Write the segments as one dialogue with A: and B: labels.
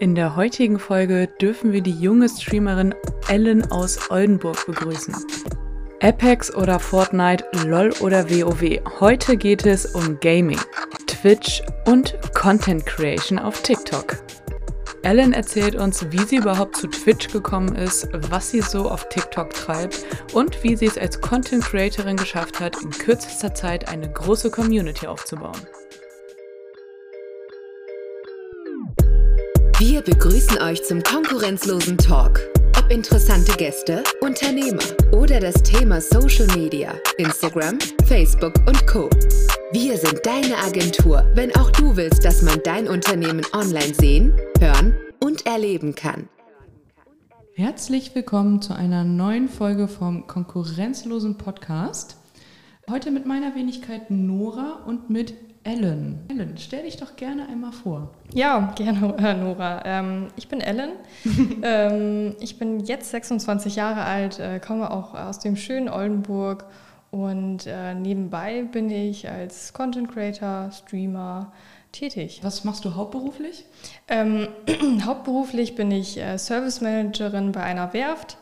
A: In der heutigen Folge dürfen wir die junge Streamerin Ellen aus Oldenburg begrüßen. Apex oder Fortnite, LOL oder WoW. Heute geht es um Gaming, Twitch und Content Creation auf TikTok. Ellen erzählt uns, wie sie überhaupt zu Twitch gekommen ist, was sie so auf TikTok treibt und wie sie es als Content Creatorin geschafft hat, in kürzester Zeit eine große Community aufzubauen.
B: Wir begrüßen euch zum konkurrenzlosen Talk. Ob interessante Gäste, Unternehmer oder das Thema Social Media, Instagram, Facebook und Co. Wir sind deine Agentur, wenn auch du willst, dass man dein Unternehmen online sehen, hören und erleben kann.
A: Herzlich willkommen zu einer neuen Folge vom konkurrenzlosen Podcast. Heute mit meiner Wenigkeit Nora und mit Ellen. Ellen, stell dich doch gerne einmal vor.
C: Ja, gerne, äh, Nora. Ähm, ich bin Ellen. ähm, ich bin jetzt 26 Jahre alt, äh, komme auch aus dem schönen Oldenburg und äh, nebenbei bin ich als Content Creator, Streamer tätig.
A: Was machst du hauptberuflich?
C: Ähm, hauptberuflich bin ich äh, Service Managerin bei einer Werft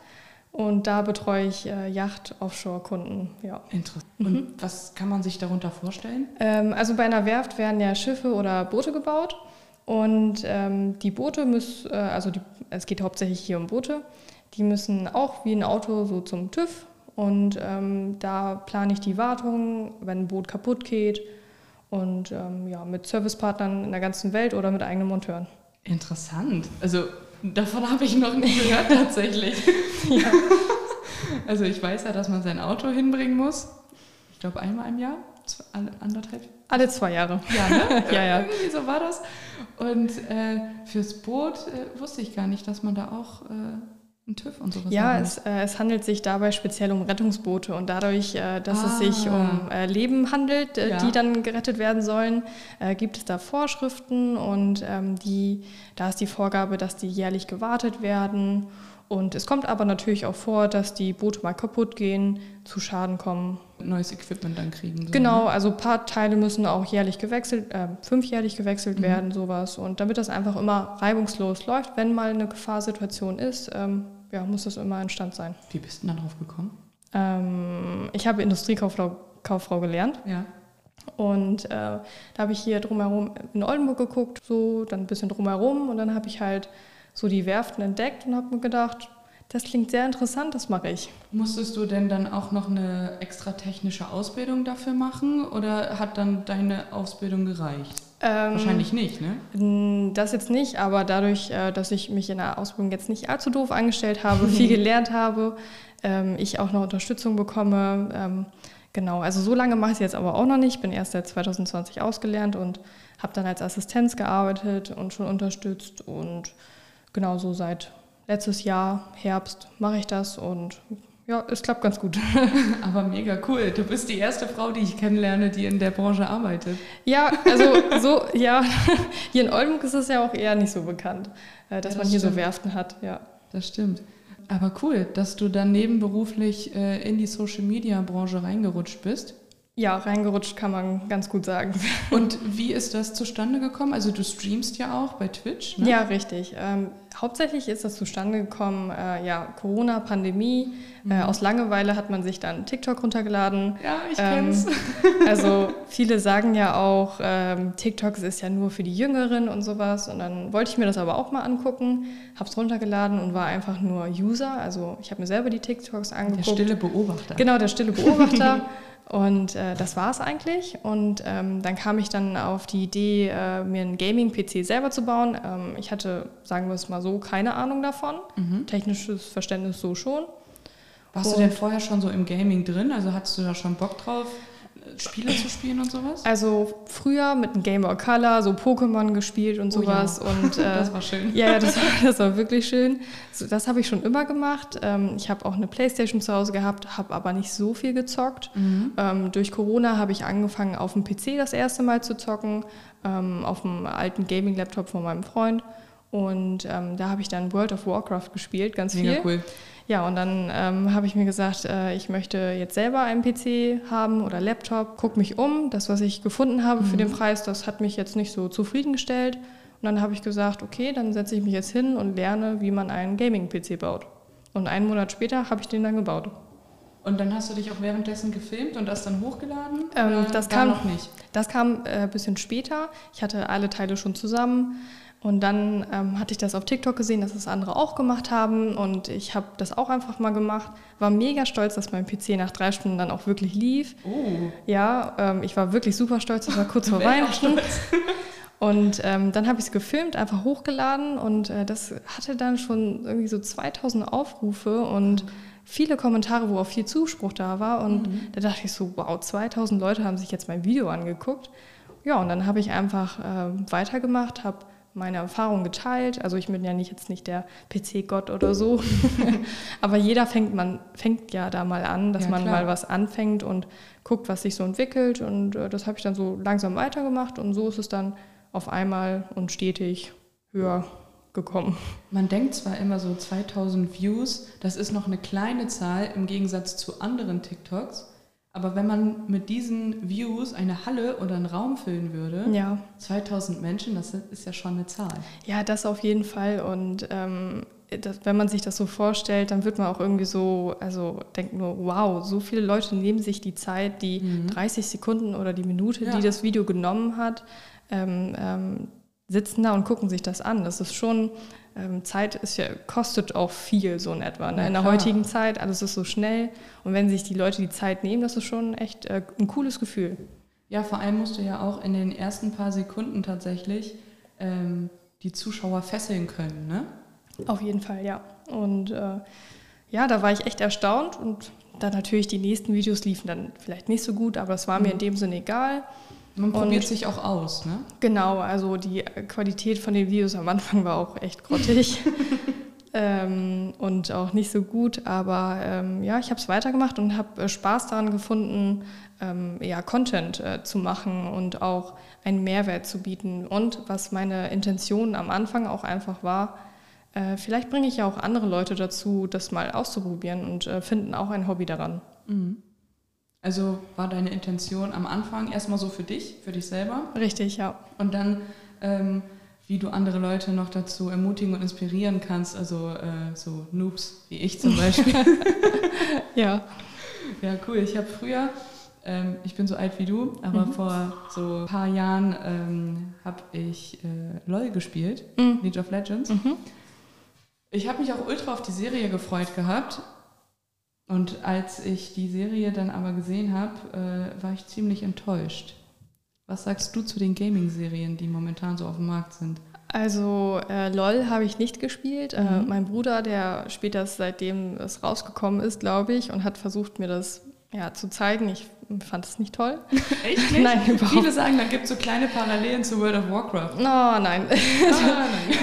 C: und da betreue ich äh, Yacht-Offshore-Kunden. Ja.
A: Interessant. Und mhm. was kann man sich darunter vorstellen?
C: Ähm, also bei einer Werft werden ja Schiffe oder Boote gebaut. Und ähm, die Boote müssen, äh, also die, es geht hauptsächlich hier um Boote, die müssen auch wie ein Auto so zum TÜV. Und ähm, da plane ich die Wartung, wenn ein Boot kaputt geht. Und ähm, ja, mit Servicepartnern in der ganzen Welt oder mit eigenen Monteuren.
A: Interessant. Also Davon habe ich noch nie gehört tatsächlich. ja. Also ich weiß ja, dass man sein Auto hinbringen muss. Ich glaube einmal im Jahr, zwei, anderthalb.
C: Alle zwei Jahre.
A: Ja, ne? ja, ja. Irgendwie so war das. Und äh, fürs Boot äh, wusste ich gar nicht, dass man da auch äh, einen TÜV und sowas
C: Ja, es, äh, es, handelt sich dabei speziell um Rettungsboote und dadurch, äh, dass ah. es sich um äh, Leben handelt, äh, ja. die dann gerettet werden sollen, äh, gibt es da Vorschriften und ähm, die, da ist die Vorgabe, dass die jährlich gewartet werden. Und es kommt aber natürlich auch vor, dass die Boote mal kaputt gehen, zu Schaden kommen.
A: Neues Equipment dann kriegen.
C: So, genau, ne? also ein paar Teile müssen auch jährlich gewechselt, äh, fünfjährlich gewechselt mhm. werden, sowas. Und damit das einfach immer reibungslos läuft, wenn mal eine Gefahrsituation ist, ähm, ja, muss das immer in Stand sein.
A: Wie bist du da drauf gekommen?
C: Ähm, ich habe Industriekauffrau Kauffrau gelernt.
A: Ja.
C: Und äh, da habe ich hier drumherum in Oldenburg geguckt, so, dann ein bisschen drumherum und dann habe ich halt so die Werften entdeckt und habe mir gedacht, das klingt sehr interessant, das mache ich.
A: Musstest du denn dann auch noch eine extra technische Ausbildung dafür machen oder hat dann deine Ausbildung gereicht? Ähm, Wahrscheinlich nicht,
C: ne? Das jetzt nicht, aber dadurch, äh, dass ich mich in der Ausbildung jetzt nicht allzu doof angestellt habe, viel gelernt habe, ähm, ich auch noch Unterstützung bekomme. Ähm, genau, also so lange mache ich es jetzt aber auch noch nicht. Ich bin erst seit 2020 ausgelernt und habe dann als Assistenz gearbeitet und schon unterstützt. Und genau so seit letztes Jahr, Herbst, mache ich das und ja, es klappt ganz gut.
A: Aber mega cool. Du bist die erste Frau, die ich kennenlerne, die in der Branche arbeitet.
C: Ja, also so, ja, hier in Oldenburg ist es ja auch eher nicht so bekannt, äh, dass ja, das man hier stimmt. so Werften hat, ja.
A: Das stimmt. Aber cool, dass du dann nebenberuflich äh, in die Social Media Branche reingerutscht bist.
C: Ja, reingerutscht kann man ganz gut sagen.
A: Und wie ist das zustande gekommen? Also du streamst ja auch bei Twitch, ne?
C: Ja, richtig. Hauptsächlich ist das zustande gekommen, äh, ja, Corona, Pandemie. Äh, mhm. Äh, aus Langeweile hat man sich dann TikTok runtergeladen.
A: Ja, ich ähm, kenn's.
C: Also viele sagen ja auch, ähm, TikTok ist ja nur für die Jüngeren und sowas. Und dann wollte ich mir das aber auch mal angucken, hab's runtergeladen und war einfach nur User. Also ich habe mir selber die TikToks angeguckt.
A: Der stille Beobachter.
C: Genau, der stille Beobachter. Und äh, das war es eigentlich. Und ähm, dann kam ich dann auf die Idee, äh, mir einen Gaming-PC selber zu bauen. Ähm, ich hatte, sagen wir es mal so, keine Ahnung davon. Mhm. Technisches Verständnis so schon.
A: Warst Und du denn vorher schon so im Gaming drin? Also hattest du da schon Bock drauf? Spiele zu spielen und sowas?
C: Also früher mit einem Game Boy Color so Pokémon gespielt und sowas.
A: Oh ja.
C: und,
A: äh, das war schön.
C: Ja, das war, das war wirklich schön. So, das habe ich schon immer gemacht. Ähm, ich habe auch eine Playstation zu Hause gehabt, habe aber nicht so viel gezockt. Mhm. Ähm, durch Corona habe ich angefangen, auf dem PC das erste Mal zu zocken, ähm, auf dem alten Gaming-Laptop von meinem Freund. Und ähm, da habe ich dann World of Warcraft gespielt, ganz Mega viel. cool. Ja, und dann ähm, habe ich mir gesagt, äh, ich möchte jetzt selber einen PC haben oder Laptop, guck mich um. Das, was ich gefunden habe mhm. für den Preis, das hat mich jetzt nicht so zufriedengestellt. Und dann habe ich gesagt, okay, dann setze ich mich jetzt hin und lerne, wie man einen Gaming-PC baut. Und einen Monat später habe ich den dann gebaut.
A: Und dann hast du dich auch währenddessen gefilmt und das dann hochgeladen?
C: Ähm, das kam
A: noch nicht.
C: Das kam äh, ein bisschen später. Ich hatte alle Teile schon zusammen. Und dann ähm, hatte ich das auf TikTok gesehen, dass das andere auch gemacht haben. Und ich habe das auch einfach mal gemacht. War mega stolz, dass mein PC nach drei Stunden dann auch wirklich lief.
A: Oh.
C: Ja, ähm, ich war wirklich super stolz. Das war kurz vor Weihnachten. Und ähm, dann habe ich es gefilmt, einfach hochgeladen und äh, das hatte dann schon irgendwie so 2000 Aufrufe und viele Kommentare, wo auch viel Zuspruch da war. Und mhm. da dachte ich so, wow, 2000 Leute haben sich jetzt mein Video angeguckt. Ja, und dann habe ich einfach äh, weitergemacht, habe meine Erfahrungen geteilt. Also ich bin ja nicht jetzt nicht der PC-Gott oder so. Aber jeder fängt, man fängt ja da mal an, dass ja, man mal was anfängt und guckt, was sich so entwickelt. Und äh, das habe ich dann so langsam weitergemacht und so ist es dann auf einmal und stetig höher gekommen.
A: Man denkt zwar immer so 2000 Views, das ist noch eine kleine Zahl im Gegensatz zu anderen TikToks, aber wenn man mit diesen Views eine Halle oder einen Raum füllen würde,
C: ja.
A: 2000 Menschen, das ist ja schon eine Zahl.
C: Ja, das auf jeden Fall. Und ähm, das, wenn man sich das so vorstellt, dann wird man auch irgendwie so, also denkt nur, wow, so viele Leute nehmen sich die Zeit, die mhm. 30 Sekunden oder die Minute, ja. die das Video genommen hat, ähm, ähm, sitzen da und gucken sich das an. Das ist schon, ähm, Zeit ist ja, kostet auch viel so in etwa. Ne? in der heutigen Zeit, alles ist so schnell. Und wenn sich die Leute die Zeit nehmen, das ist schon echt äh, ein cooles Gefühl.
A: Ja, vor allem musst du ja auch in den ersten paar Sekunden tatsächlich ähm, die Zuschauer fesseln können, ne?
C: Auf jeden Fall, ja. Und äh, ja, da war ich echt erstaunt und dann natürlich die nächsten Videos liefen dann vielleicht nicht so gut, aber es war mir in mhm. dem Sinne egal.
A: Man probiert und, sich auch aus, ne?
C: Genau, also die Qualität von den Videos am Anfang war auch echt grottig. ähm, und auch nicht so gut, aber ähm, ja, ich habe es weitergemacht und habe äh, Spaß daran gefunden, ähm, ja, Content äh, zu machen und auch einen Mehrwert zu bieten. Und was meine Intention am Anfang auch einfach war, äh, vielleicht bringe ich ja auch andere Leute dazu, das mal auszuprobieren und äh, finden auch ein Hobby daran.
A: Mhm. Also war deine Intention am Anfang erstmal so für dich, für dich selber?
C: Richtig, ja.
A: Und dann, ähm, wie du andere Leute noch dazu ermutigen und inspirieren kannst, also äh, so Noobs wie ich zum Beispiel.
C: ja.
A: Ja, cool. Ich habe früher, ähm, ich bin so alt wie du, aber mhm. vor so ein paar Jahren ähm, habe ich äh, LOL gespielt, mhm. League of Legends. Mhm. Ich habe mich auch ultra auf die Serie gefreut gehabt, und als ich die Serie dann aber gesehen habe, äh, war ich ziemlich enttäuscht. Was sagst du zu den Gaming-Serien, die momentan so auf dem Markt sind?
C: Also äh, LOL habe ich nicht gespielt. Äh, mhm. Äh, mein Bruder, der spielt das seitdem es rausgekommen ist, glaube ich, und hat versucht, mir das ja, zu zeigen. Ich fand es nicht toll.
A: Echt nicht? Nein, überhaupt Viele sagen, da gibt es so kleine Parallelen zu World of Warcraft.
C: Oh, nein. Ah,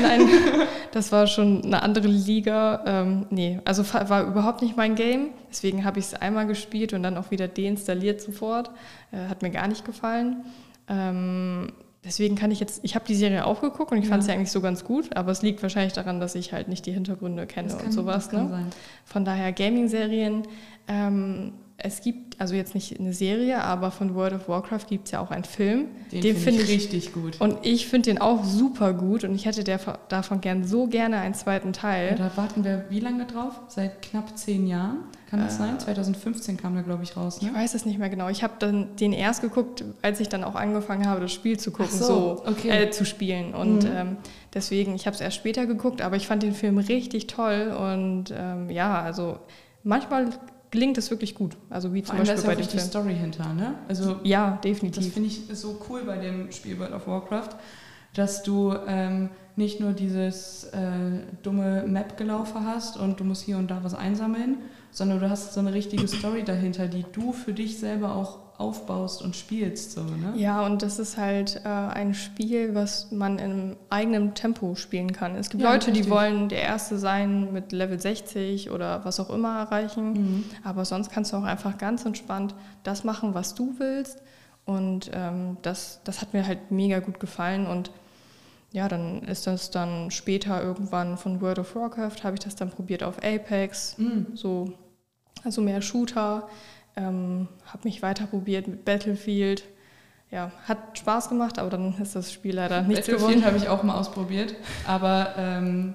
C: nein. nein, das war schon eine andere Liga. Ähm, nee, also war überhaupt nicht mein Game. Deswegen habe ich es einmal gespielt und dann auch wieder deinstalliert sofort. Äh, hat mir gar nicht gefallen. Ähm, deswegen kann ich jetzt, ich habe die Serie auch geguckt und ich ja. fand sie eigentlich so ganz gut, aber es liegt wahrscheinlich daran, dass ich halt nicht die Hintergründe kenne kann, und sowas. Ne? Von daher Gaming-Serien. Ähm, es gibt, also jetzt nicht eine Serie, aber von World of Warcraft gibt es ja auch einen Film.
A: Den, den finde find ich richtig gut.
C: Und ich finde den auch super gut und ich hätte der, davon gern so gerne einen zweiten Teil.
A: Ja, da warten wir wie lange drauf? Seit knapp zehn Jahren? Kann das äh, sein? 2015 kam der, glaube ich, raus.
C: Ne? Ich weiß es nicht mehr genau. Ich habe dann den erst geguckt, als ich dann auch angefangen habe, das Spiel zu gucken, so, so okay. äh, zu spielen. Und mhm. ähm, deswegen, ich habe es erst später geguckt, aber ich fand den Film richtig toll. Und ähm, ja, also manchmal gelingt es wirklich gut. Also wie zum Beispiel bei dem
A: Film. die Story hinter, ne?
C: Also ja, definitiv.
A: Das finde ich so cool bei dem Spiel World of Warcraft, dass du ähm, nicht nur dieses äh, dumme Map-Gelaufe hast und du musst hier und da was einsammeln, sondern du hast so eine richtige Story dahinter, die du für dich selber auch aufbaust und spielst. So, ne?
C: Ja, und das ist halt äh, ein Spiel, was man in eigenem Tempo spielen kann. Es gibt ja, Leute, richtig. die wollen der Erste sein mit Level 60 oder was auch immer erreichen, mhm. aber sonst kannst du auch einfach ganz entspannt das machen, was du willst. Und ähm, das, das hat mir halt mega gut gefallen und ja, dann ist das dann später irgendwann von World of Warcraft, habe ich das dann probiert auf Apex, mhm. so, also mehr Shooter ähm, habe mich weiter probiert mit Battlefield. ja, hat Spaß gemacht, aber dann ist das Spiel leider nichts
A: Battlefield
C: geworden.
A: habe ich auch mal ausprobiert, aber ähm,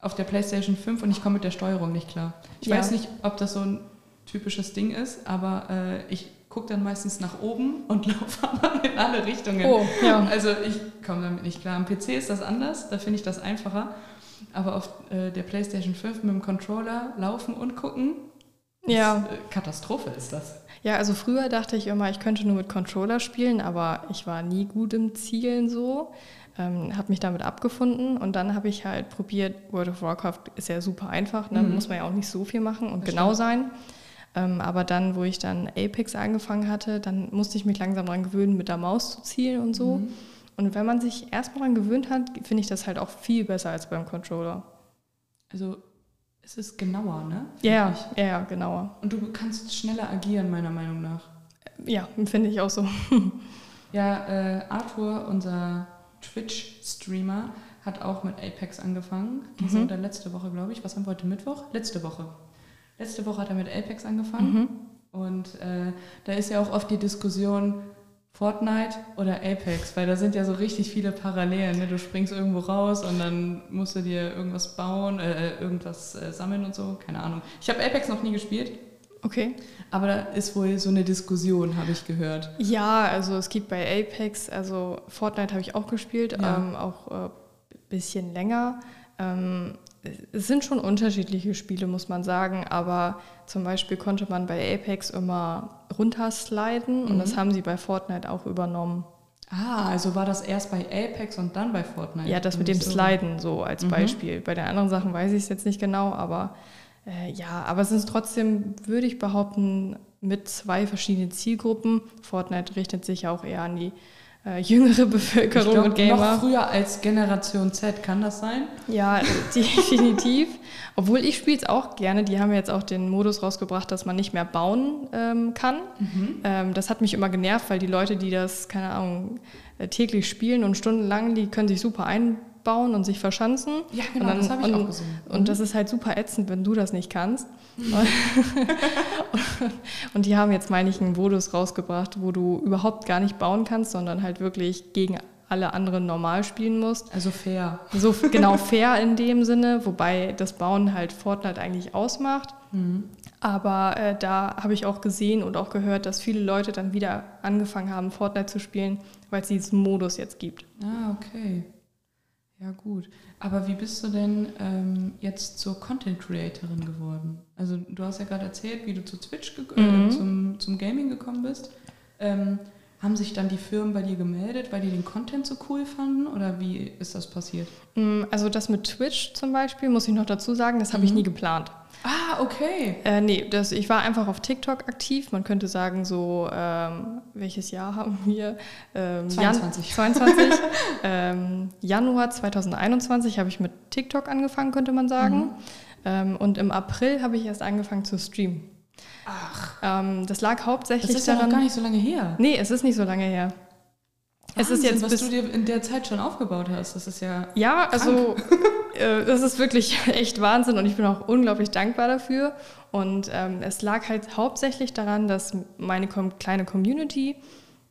A: auf der PlayStation 5 und ich komme mit der Steuerung nicht klar. Ich
C: Ja.
A: weiß nicht, ob das so ein typisches Ding ist, aber äh, ich gucke dann meistens nach oben und laufe aber in alle Richtungen.
C: Oh, ja.
A: Also ich komme damit nicht klar. Am PC ist das anders, da finde ich das einfacher. Aber auf äh, der PlayStation 5 mit dem Controller laufen und gucken,
C: Ja.
A: äh, Katastrophe ist das.
C: Ja, also früher dachte ich immer, ich könnte nur mit Controller spielen, aber ich war nie gut im Zielen so. Ähm, habe mich damit abgefunden und dann habe ich halt probiert, World of Warcraft ist ja super einfach, ne?
A: Mhm.
C: muss man ja auch nicht so viel machen und
A: Das
C: genau
A: stimmt.
C: sein. Ähm, aber dann, wo ich dann Apex angefangen hatte, dann musste ich mich langsam daran gewöhnen, mit der Maus zu zielen und so.
A: Mhm.
C: Und wenn man sich erstmal daran gewöhnt hat, finde ich das halt auch viel besser als beim Controller.
A: Also es ist genauer, ne?
C: Ja, ja, ja, genauer.
A: Und du kannst schneller agieren, meiner Meinung nach.
C: Ja, finde ich auch so.
A: Ja, äh, Arthur, unser Twitch-Streamer, hat auch mit Apex angefangen. Diese
C: Mhm.
A: oder letzte Woche, glaube ich. Was haben wir heute Mittwoch? Letzte Woche. Letzte Woche hat er mit Apex angefangen.
C: Mhm.
A: Und äh, da ist ja auch oft die Diskussion Fortnite oder Apex, weil da sind ja so richtig viele Parallelen. Ne? Du springst irgendwo raus und dann musst du dir irgendwas bauen, äh, irgendwas äh, sammeln und so. Keine Ahnung. Ich habe Apex noch nie gespielt,
C: Okay.
A: aber da ist wohl so eine Diskussion, habe ich gehört.
C: Ja, also es gibt bei Apex, also Fortnite habe ich auch gespielt,
A: Ja.
C: ähm, auch ein äh, bisschen länger. Ähm, es sind schon unterschiedliche Spiele, muss man sagen, aber zum Beispiel konnte man bei Apex immer runtersliden und
A: Mhm.
C: das haben sie bei Fortnite auch übernommen.
A: Ah, also war das erst bei Apex und dann bei Fortnite?
C: Ja, das
A: Und
C: mit dem
A: so-
C: Sliden so als
A: Mhm.
C: Beispiel. Bei den anderen Sachen weiß ich es jetzt nicht genau, aber äh, ja, aber es ist trotzdem, würde ich behaupten, mit zwei verschiedenen Zielgruppen. Fortnite richtet sich auch eher an die äh, jüngere Bevölkerung
A: glaub,
C: und Gamer.
A: Noch früher als Generation Z, kann das sein?
C: Ja, definitiv. Obwohl ich spiele es auch gerne. Die haben jetzt auch den Modus rausgebracht, dass man nicht mehr bauen ähm, kann. Ähm, das hat mich immer genervt, weil die Leute, die das, keine Ahnung, äh, täglich spielen und stundenlang, die können sich super einbauen und sich verschanzen.
A: Ja, genau,
C: dann-
A: das habe ich
C: und,
A: auch gesehen.
C: Und das ist halt super ätzend, wenn du das nicht kannst. und die haben jetzt, meine ich, einen Modus rausgebracht, wo du überhaupt gar nicht bauen kannst, sondern halt wirklich gegen alle anderen normal spielen musst.
A: Also fair.
C: So genau fair in dem Sinne, wobei das Bauen halt Fortnite eigentlich ausmacht. Aber äh, da habe ich auch gesehen und auch gehört, dass viele Leute dann wieder angefangen haben, Fortnite zu spielen, weil es diesen Modus jetzt gibt.
A: Ah, okay. Ja, gut. Aber wie bist du denn ähm, jetzt zur Content Creatorin geworden? Also du hast ja gerade erzählt, wie du zu Twitch ge
C: Mhm.
A: äh, zum, zum Gaming gekommen bist. Ähm, haben sich dann die Firmen bei dir gemeldet, weil die den Content so cool fanden? Oder wie ist das passiert?
C: Mm, Also das mit Twitch zum Beispiel, muss ich noch dazu sagen, das habe ich
A: Mhm.
C: nie geplant.
A: Ah, okay.
C: Äh, nee, das, ich war einfach auf TikTok aktiv. Man könnte sagen, so, ähm, welches Jahr haben wir? Ähm,
A: 22.
C: Jan 22. ähm, Januar 2021 habe ich mit TikTok angefangen, könnte man sagen.
A: Mhm.
C: Ähm, und im April habe ich erst angefangen zu streamen.
A: Ach,
C: Ähm, das lag
A: das
C: hauptsächlich
A: ist ja noch
C: daran.
A: gar nicht so lange her.
C: nee, es ist nicht so lange her. Es ist
A: Wahnsinn,
C: jetzt
A: was
C: bis
A: du dir in der Zeit schon aufgebaut hast. Das ist ja
C: Ja, also äh, das ist wirklich echt Wahnsinn und ich bin auch unglaublich dankbar dafür. Und ähm, es lag halt hauptsächlich daran, dass meine kleine Community,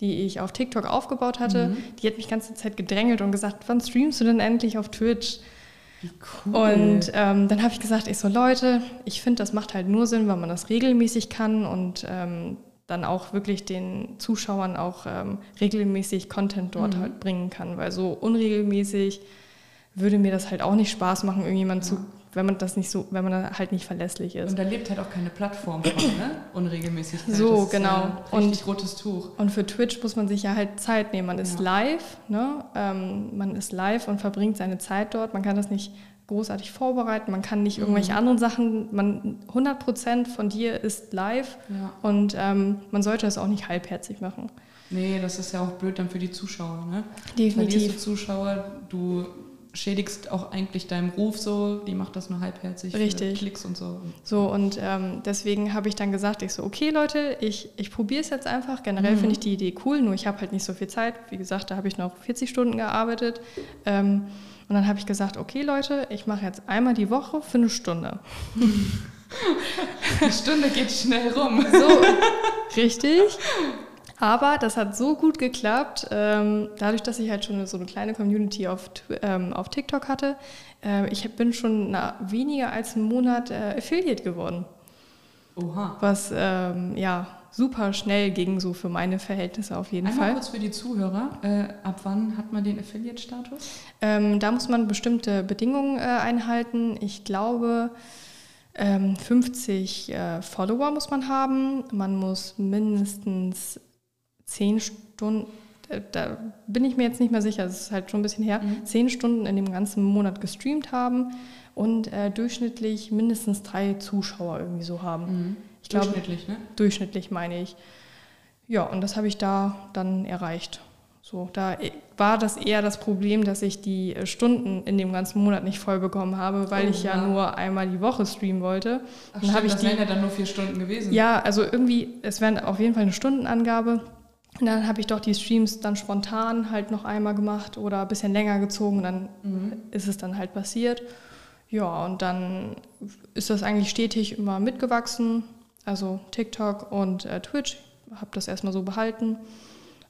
C: die ich auf TikTok aufgebaut hatte,
A: Mhm.
C: die hat mich die ganze Zeit gedrängelt und gesagt, wann streamst du denn endlich auf Twitch?
A: wie cool.
C: Und ähm, dann habe ich gesagt, ich so Leute, ich finde, das macht halt nur Sinn, wenn man das regelmäßig kann und ähm, dann auch wirklich den Zuschauern auch ähm, regelmäßig Content dort
A: Mhm.
C: halt bringen kann, weil so unregelmäßig würde mir das halt auch nicht Spaß machen, irgendjemand zu, wenn man das nicht so, wenn man da halt nicht verlässlich ist.
A: Und da lebt halt auch keine Plattform von, ne? Unregelmäßigkeit.
C: So, genau.
A: Ja richtig
C: Und-
A: rotes Tuch.
C: Und für Twitch muss man sich ja halt Zeit nehmen. Man ist
A: Ja.
C: live, ne? Ähm, man ist live und verbringt seine Zeit dort. Man kann das nicht großartig vorbereiten. Man kann nicht irgendwelche
A: Mhm.
C: anderen Sachen. Man 100% von dir ist live
A: Ja.
C: und ähm, man sollte das auch nicht halbherzig machen.
A: Nee, das ist ja auch blöd dann für die Zuschauer, ne? Verlierst du
C: Definitiv.
A: Zuschauer, du schädigst auch eigentlich deinem Ruf so, die macht das nur halbherzig
C: Richtig.
A: Klicks und so.
C: So, und ähm, deswegen habe ich dann gesagt, ich so, okay Leute, ich, ich probiere es jetzt einfach. Generell
A: Mhm.
C: finde ich die Idee cool, nur ich habe halt nicht so viel Zeit. Wie gesagt, da habe ich noch 40 Stunden gearbeitet. Ähm, und dann habe ich gesagt, okay Leute, ich mache jetzt einmal die Woche für eine Stunde.
A: Die Stunde geht schnell rum.
C: So, richtig. Aber das hat so gut geklappt, ähm, dadurch, dass ich halt schon so eine kleine Community auf, ähm, auf TikTok hatte. Äh, ich bin schon weniger als einen Monat äh, Affiliate geworden.
A: Oha.
C: Was ähm, ja super schnell ging, so für meine Verhältnisse auf jeden
A: Einmal
C: Fall.
A: kurz für die Zuhörer, äh, ab wann hat man den Affiliate-Status?
C: Ähm, da muss man bestimmte Bedingungen äh, einhalten. Ich glaube, ähm, 50 äh, Follower muss man haben. Man muss mindestens 10 Stunden, äh, da bin ich mir jetzt nicht mehr sicher, das ist halt schon ein bisschen her,
A: Mhm.
C: 10 Stunden in dem ganzen Monat gestreamt haben und äh, durchschnittlich mindestens drei Zuschauer irgendwie so haben. Ich glaube,
A: Durchschnittlich, ne?
C: durchschnittlich meine ich. Ja, und das habe ich da dann erreicht. So, da war das eher das Problem, dass ich die äh, Stunden in dem ganzen Monat nicht voll bekommen habe, weil
A: Oh,
C: ich ja,
A: ja.
C: nur einmal die Woche streamen wollte.
A: Ach,
C: dann habe ich
A: das
C: die
A: wären ja dann nur vier Stunden gewesen.
C: ja, also irgendwie, es wäre auf jeden Fall eine Stundenangabe. Und dann habe ich doch die Streams dann spontan halt noch einmal gemacht oder ein bisschen länger gezogen dann
A: Mhm.
C: ist es dann halt passiert. Ja, und dann ist das eigentlich stetig immer mitgewachsen. Also TikTok und äh, Twitch, habe das erstmal so behalten.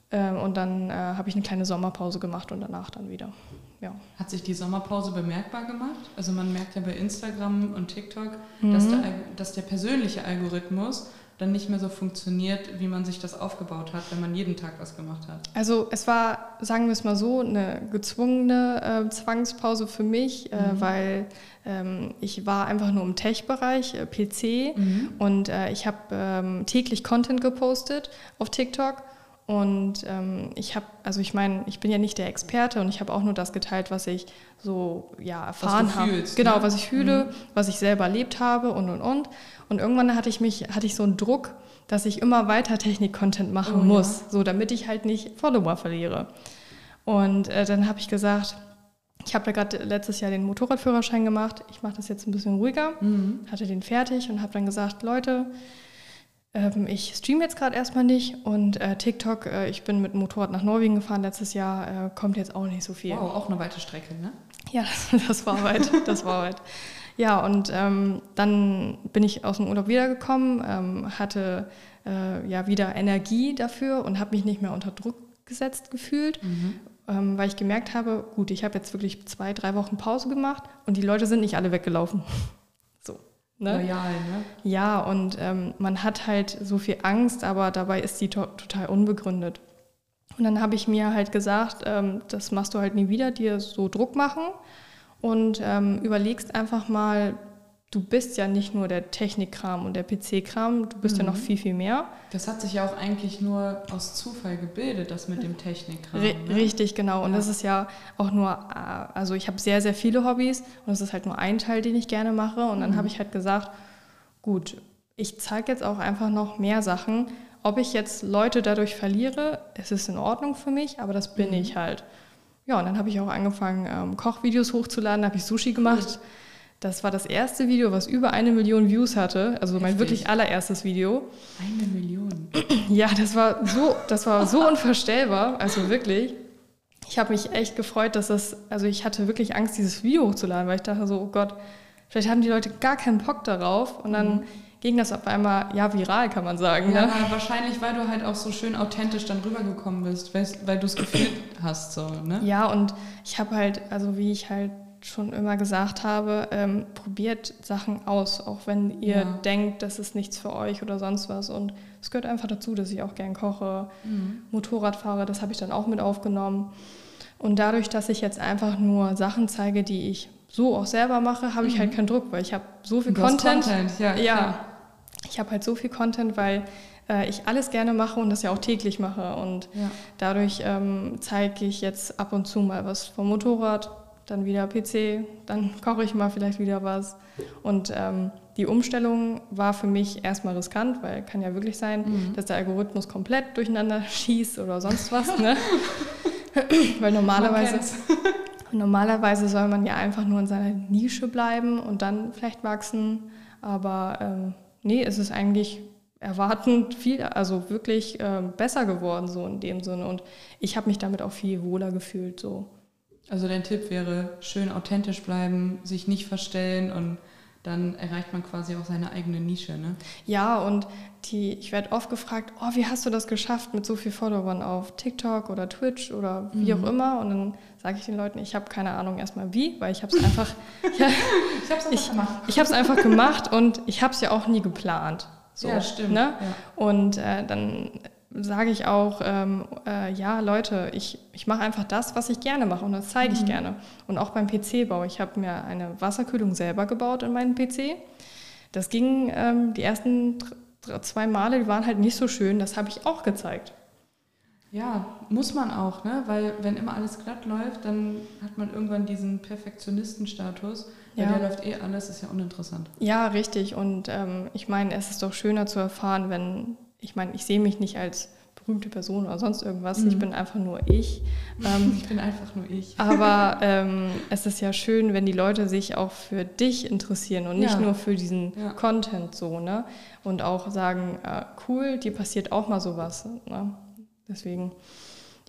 C: Ähm, und dann äh, habe ich eine kleine Sommerpause gemacht und danach dann wieder. Ja.
A: Hat sich die Sommerpause bemerkbar gemacht? Also man merkt ja bei Instagram und TikTok,
C: Mhm.
A: dass, der, dass der persönliche Algorithmus dann nicht mehr so funktioniert, wie man sich das aufgebaut hat, wenn man jeden Tag was gemacht hat.
C: Also es war, sagen wir es mal so, eine gezwungene äh, Zwangspause für mich, äh, weil ähm, ich war einfach nur im Tech-Bereich, äh, PC und äh, ich habe ähm, täglich Content gepostet auf TikTok und ähm, ich habe, also ich meine, ich bin ja nicht der Experte und ich habe auch nur das geteilt, was ich so ja erfahren habe. Genau,
A: ne?
C: was ich fühle, was ich selber erlebt habe und und und. Und irgendwann hatte ich mich, hatte ich so einen Druck, dass ich immer weiter Technik-Content machen
A: Oh, ja.
C: muss, so damit ich halt nicht Follower verliere. Und äh, dann habe ich gesagt, ich habe da gerade letztes Jahr den Motorradführerschein gemacht. Ich mache das jetzt ein bisschen ruhiger, hatte den fertig und habe dann gesagt, Leute, ähm, ich streame jetzt gerade erstmal nicht und äh, TikTok, äh, ich bin mit dem Motorrad nach Norwegen gefahren letztes Jahr, äh, kommt jetzt auch nicht so viel.
A: Wow, auch eine weite Strecke, ne?
C: Ja, das, das war weit, das war weit. Ja, und ähm, dann bin ich aus dem Urlaub wiedergekommen, ähm, hatte äh, ja wieder Energie dafür und habe mich nicht mehr unter Druck gesetzt gefühlt, ähm, weil ich gemerkt habe, gut, ich habe jetzt wirklich zwei, drei Wochen Pause gemacht und die Leute sind nicht alle weggelaufen. Ne?
A: Loyal, ne?
C: Ja, und ähm, man hat halt so viel Angst, aber dabei ist die to total unbegründet. Und dann habe ich mir halt gesagt, ähm, das machst du halt nie wieder, dir so Druck machen und ähm, überlegst einfach mal, du bist ja nicht nur der Technikkram und der PC-Kram, du bist ja noch viel, viel mehr.
A: Das hat sich ja auch eigentlich nur aus Zufall gebildet, das mit dem Technikkram. Ne?
C: Richtig, genau. Und
A: Ja.
C: das ist ja auch nur, äh, also ich habe sehr, sehr viele Hobbys und das ist halt nur ein Teil, den ich gerne mache. Und dann habe ich halt gesagt, gut, ich zeige jetzt auch einfach noch mehr Sachen. Ob ich jetzt Leute dadurch verliere, es ist in Ordnung für mich, aber das bin ich halt. Ja, und dann habe ich auch angefangen, ähm, Kochvideos hochzuladen, habe ich Sushi gemacht. Das war das erste Video, was über eine Million Views hatte, also mein
A: Heftig.
C: wirklich allererstes Video.
A: Eine Million.
C: Ja, das war so, das war so unvorstellbar, also wirklich. Ich habe mich echt gefreut, dass das, also ich hatte wirklich Angst, dieses Video hochzuladen, weil ich dachte so, oh Gott, vielleicht haben die Leute gar keinen Bock darauf. Und dann ging das auf einmal, ja, viral kann man sagen.
A: Ja,
C: Ne?
A: wahrscheinlich, weil du halt auch so schön authentisch dann rübergekommen bist, weil, weil du es gefühlt hast, so, ne?
C: Ja, und ich habe halt, also wie ich halt schon immer gesagt habe, ähm, probiert Sachen aus, auch wenn ihr
A: Ja.
C: denkt, das ist nichts für euch oder sonst was. Und es gehört einfach dazu, dass ich auch gern koche, Motorrad fahre, das habe ich dann auch mit aufgenommen. Und dadurch, dass ich jetzt einfach nur Sachen zeige, die ich so auch selber mache, habe ich halt keinen Druck, weil ich habe so viel Content.
A: Content, ja,
C: ja. Ich habe halt so viel Content, weil äh, ich alles gerne mache und das ja auch täglich mache. Und
A: Ja.
C: dadurch ähm, zeige ich jetzt ab und zu mal was vom Motorrad, dann wieder PC, dann koche ich mal vielleicht wieder was. Und ähm, die Umstellung war für mich erstmal riskant, weil kann ja wirklich sein,
A: Mhm.
C: dass der Algorithmus komplett durcheinander schießt oder sonst was. Ne? weil normalerweise, normalerweise soll man ja einfach nur in seiner Nische bleiben und dann vielleicht wachsen. Aber ähm, nee, es ist eigentlich erwartend viel, also wirklich ähm, besser geworden so in dem Sinne. Und ich habe mich damit auch viel wohler gefühlt so.
A: Also dein Tipp wäre, schön authentisch bleiben, sich nicht verstellen und dann erreicht man quasi auch seine eigene Nische. Ne?
C: Ja, und die, ich werde oft gefragt, oh, wie hast du das geschafft mit so vielen Followern auf TikTok oder Twitch oder wie mhm. auch immer? Und dann sage ich den Leuten, ich habe keine Ahnung erstmal wie, weil ich habe es einfach, ja, ich habe es ich, ich hab's einfach gemacht und ich habe es ja auch nie geplant. So, ja, stimmt. Ne? Ja. Und äh, dann sage ich auch, ähm, äh, ja, Leute, ich, ich mache einfach das, was ich gerne mache und das zeige ich mhm. gerne. Und auch beim PC-Bau. Ich habe mir eine Wasserkühlung selber gebaut in meinem PC. Das ging ähm, die ersten zwei Male, die waren halt nicht so schön. Das habe ich auch gezeigt.
A: Ja, muss man auch, ne? weil wenn immer alles glatt läuft, dann hat man irgendwann diesen Perfektionistenstatus. Weil ja. der läuft eh alles, ist ja uninteressant.
C: Ja, richtig. Und ähm, ich meine, es ist doch schöner zu erfahren, wenn ich meine, ich sehe mich nicht als berühmte Person oder sonst irgendwas. Mhm. Ich bin einfach nur ich.
A: Ähm, ich bin einfach nur ich.
C: Aber ähm, es ist ja schön, wenn die Leute sich auch für dich interessieren und nicht ja. nur für diesen ja. Content so, ne? Und auch sagen, äh, cool, dir passiert auch mal sowas. Ne? Deswegen,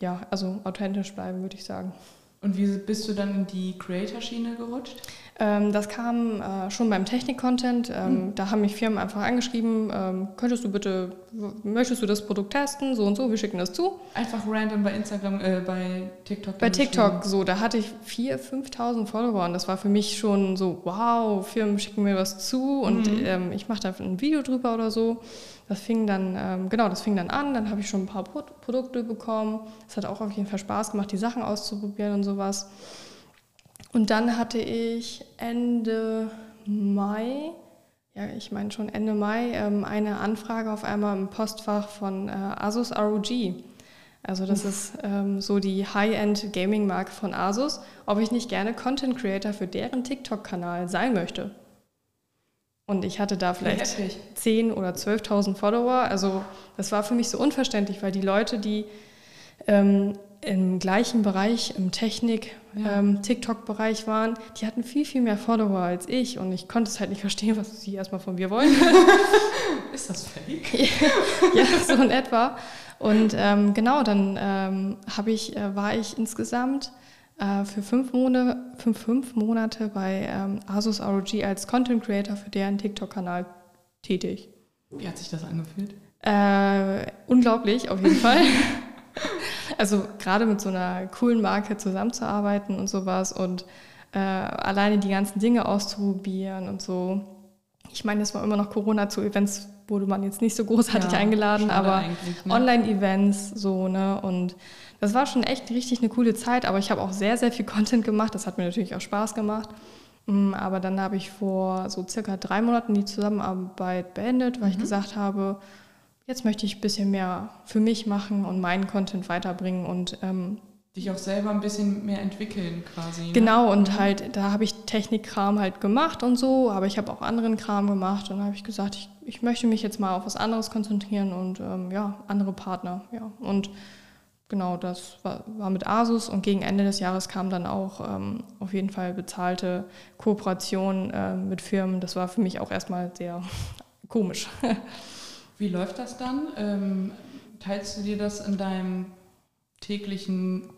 C: ja, also authentisch bleiben, würde ich sagen.
A: Und wie bist du dann in die Creator-Schiene gerutscht?
C: Ähm, das kam äh, schon beim Technik-Content. Ähm, mhm. Da haben mich Firmen einfach angeschrieben, ähm, könntest du bitte, möchtest du das Produkt testen, so und so, wir schicken das zu.
A: Einfach random bei Instagram, äh, bei TikTok.
C: Bei TikTok, so, da hatte ich 4.000, 5.000 Follower und das war für mich schon so, wow, Firmen schicken mir was zu und mhm. Ähm, ich mache da ein Video drüber oder so. Das fing dann, ähm, genau, das fing dann an, dann habe ich schon ein paar Pro Produkte bekommen. Es hat auch auf jeden Fall Spaß gemacht, die Sachen auszuprobieren und sowas. Und dann hatte ich Ende Mai, ja, ich meine schon Ende Mai, ähm, eine Anfrage auf einmal im Postfach von äh, Asus ROG. Also das ist ähm, so die High-End Gaming-Marke von Asus, ob ich nicht gerne Content Creator für deren TikTok-Kanal sein möchte. Und ich hatte da vielleicht 10.000 oder 12.000 Follower. Also das war für mich so unverständlich, weil die Leute, die ähm, im gleichen Bereich, im Technik, ja. ähm, waren, die hatten viel, viel mehr Follower als ich und ich konnte es halt nicht verstehen, was sie erstmal von mir wollen.
A: Ist das fake?
C: ja, so in etwa. Und ähm, genau, dann ähm, ich, äh, war ich insgesamt äh, für fünf Monate, fünf, fünf Monate bei ähm, Asus ROG als Content Creator für deren TikTok-Kanal tätig.
A: Wie hat sich das angefühlt?
C: Äh, unglaublich, auf jeden Fall. Also gerade mit so einer coolen Marke zusammenzuarbeiten und sowas und äh, alleine die ganzen Dinge auszuprobieren und so. Ich meine, es war immer noch Corona zu Events wurde man jetzt nicht so großartig ja, eingeladen, aber ne? Online-Events so, ne? Und das war schon echt richtig eine coole Zeit, aber ich habe auch sehr, sehr viel Content gemacht. Das hat mir natürlich auch Spaß gemacht. Mm, aber dann habe ich vor so circa drei Monaten die Zusammenarbeit beendet, weil mhm. ich gesagt habe, jetzt möchte ich ein bisschen mehr für mich machen und meinen Content weiterbringen und ähm,
A: dich auch selber ein bisschen mehr entwickeln quasi.
C: Ne? Genau, und mhm. halt, da habe ich Technikkram halt gemacht und so, aber ich habe auch anderen Kram gemacht und habe ich gesagt, ich, ich möchte mich jetzt mal auf was anderes konzentrieren und ähm, ja, andere Partner, ja. Und genau, das war, war, mit Asus und gegen Ende des Jahres kam dann auch ähm, auf jeden Fall bezahlte Kooperation äh, mit Firmen. Das war für mich auch erstmal sehr komisch.
A: Wie läuft das dann? Ähm, teilst du dir das in deinem täglichen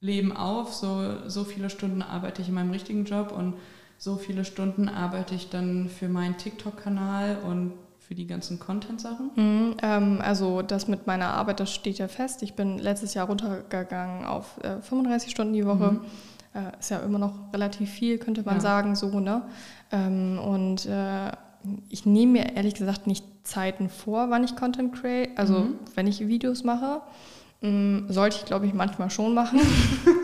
A: Leben auf? So, so viele Stunden arbeite ich in meinem richtigen Job und so viele Stunden arbeite ich dann für meinen TikTok-Kanal und für die ganzen Content-Sachen?
C: Mhm, ähm, also das mit meiner Arbeit, das steht ja fest. Ich bin letztes Jahr runtergegangen auf äh, 35 Stunden die Woche. Mhm. Äh, ist ja immer noch relativ viel, könnte man ja. sagen, so, ne? Ähm, und äh, ich nehme mir ehrlich gesagt nicht Zeiten vor, wann ich Content create. Also mhm. wenn ich Videos mache, mm, sollte ich glaube ich manchmal schon machen.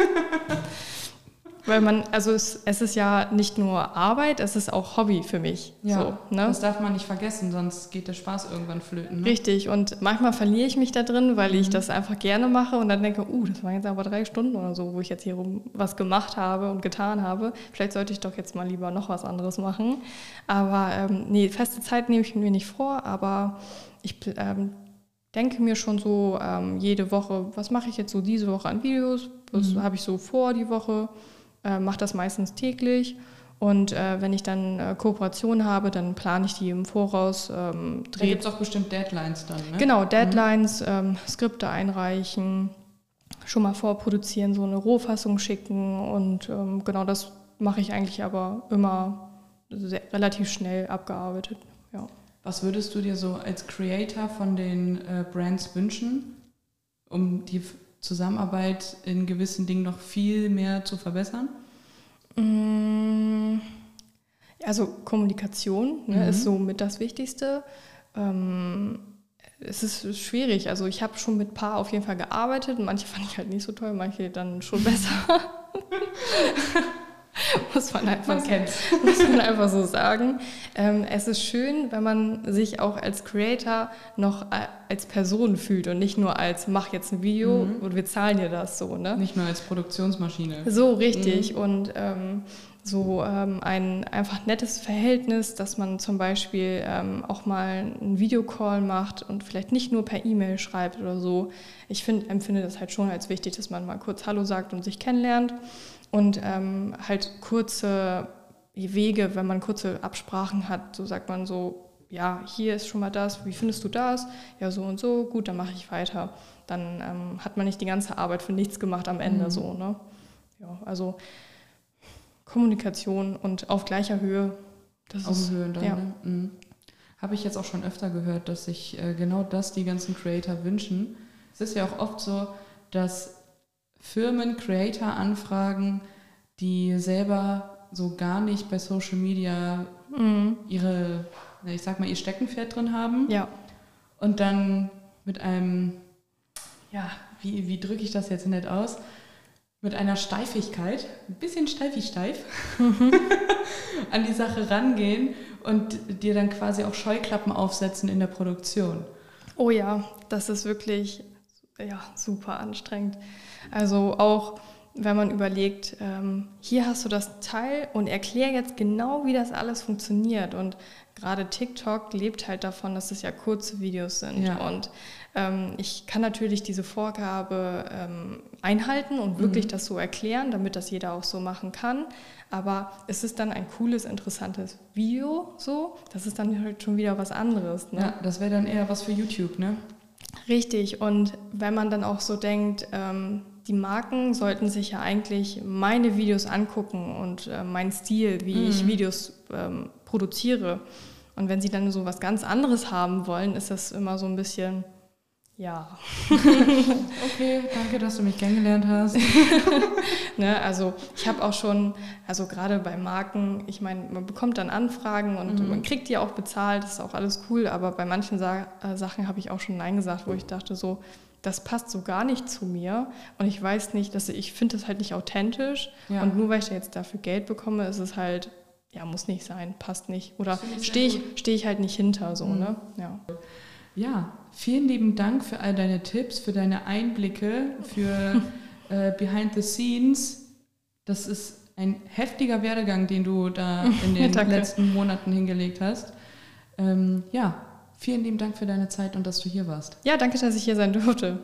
C: Weil man, also es, es, ist ja nicht nur Arbeit, es ist auch Hobby für mich.
A: Ja, so, ne? das darf man nicht vergessen, sonst geht der Spaß irgendwann flöten.
C: Ne? Richtig, und manchmal verliere ich mich da drin, weil mhm. ich das einfach gerne mache und dann denke, uh, das waren jetzt aber drei Stunden oder so, wo ich jetzt hier rum was gemacht habe und getan habe. Vielleicht sollte ich doch jetzt mal lieber noch was anderes machen. Aber ähm, nee, feste Zeit nehme ich mir nicht vor, aber ich ähm, denke mir schon so ähm, jede Woche, was mache ich jetzt so diese Woche an Videos, was mhm. habe ich so vor die Woche äh, mache das meistens täglich. Und äh, wenn ich dann äh, Kooperation habe, dann plane ich die im Voraus. Ähm,
A: da gibt es auch bestimmt Deadlines dann, ne?
C: Genau, Deadlines, mhm. ähm, Skripte einreichen, schon mal vorproduzieren, so eine Rohfassung schicken. Und ähm, genau das mache ich eigentlich aber immer sehr, relativ schnell abgearbeitet. Ja.
A: Was würdest du dir so als Creator von den äh, Brands wünschen, um die Zusammenarbeit in gewissen Dingen noch viel mehr zu verbessern?
C: Mm, also Kommunikation ne, mhm. ist so mit das Wichtigste. Ähm, es ist schwierig. Also ich habe schon mit ein paar auf jeden Fall gearbeitet. Manche fand ich halt nicht so toll, manche dann schon besser. muss man einfach, man so, muss man einfach so sagen. Ähm, es ist schön, wenn man sich auch als Creator noch äh, als Person fühlt und nicht nur als mach jetzt ein Video mhm. und wir zahlen dir das so. Ne?
A: Nicht nur als Produktionsmaschine.
C: So richtig. Mhm. Und ähm, so ähm, ein einfach nettes Verhältnis, dass man zum Beispiel ähm, auch mal einen Videocall macht und vielleicht nicht nur per E-Mail schreibt oder so. Ich find, empfinde das halt schon als wichtig, dass man mal kurz Hallo sagt und sich kennenlernt und ähm, halt kurze Wege, wenn man kurze Absprachen hat, so sagt man so, ja, hier ist schon mal das, wie findest du das? Ja, so und so, gut, dann mache ich weiter. Dann ähm, hat man nicht die ganze Arbeit für nichts gemacht am Ende mhm. so, ne? Ja, also Kommunikation und auf gleicher Höhe.
A: Das auf ist, Höhe dann, ja. ne? mhm. Habe ich jetzt auch schon öfter gehört, dass sich äh, genau das die ganzen Creator wünschen. Es ist ja auch oft so, dass Firmen Creator anfragen, die selber so gar nicht bei Social Media mhm. ihre, ich sag mal, ihr Steckenpferd drin haben.
C: Ja.
A: Und dann mit einem, ja, wie, wie drücke ich das jetzt nett aus? Mit einer Steifigkeit, ein bisschen steifig steif, mhm. an die Sache rangehen und dir dann quasi auch Scheuklappen aufsetzen in der Produktion.
C: Oh ja, das ist wirklich ja, super anstrengend. Also auch wenn man überlegt, ähm, hier hast du das Teil und erklär jetzt genau, wie das alles funktioniert. Und gerade TikTok lebt halt davon, dass es ja kurze Videos sind. Ja. Und ähm, ich kann natürlich diese Vorgabe ähm, einhalten und wirklich mhm. das so erklären, damit das jeder auch so machen kann. Aber es ist dann ein cooles, interessantes Video so. Das ist dann halt schon wieder was anderes.
A: Ne? Ja, das wäre dann eher was für YouTube, ne?
C: Richtig. Und wenn man dann auch so denkt, ähm, die Marken sollten sich ja eigentlich meine Videos angucken und äh, meinen Stil, wie mhm. ich Videos ähm, produziere. Und wenn sie dann so was ganz anderes haben wollen, ist das immer so ein bisschen, ja.
A: okay, danke, dass du mich kennengelernt hast.
C: ne, also ich habe auch schon, also gerade bei Marken, ich meine, man bekommt dann Anfragen und mhm. man kriegt die auch bezahlt, das ist auch alles cool, aber bei manchen Sa äh, Sachen habe ich auch schon Nein gesagt, wo ich dachte so, das passt so gar nicht zu mir und ich weiß nicht, dass ich finde das halt nicht authentisch ja. und nur weil ich jetzt dafür Geld bekomme, ist es halt ja muss nicht sein, passt nicht oder stehe ich stehe ich halt nicht hinter so mhm. ne
A: ja ja vielen lieben Dank für all deine Tipps, für deine Einblicke, für äh, Behind the Scenes. Das ist ein heftiger Werdegang, den du da in den letzten Monaten hingelegt hast. Ähm, ja, Vielen lieben Dank für deine Zeit und dass du hier warst.
C: Ja, danke, dass ich hier sein durfte.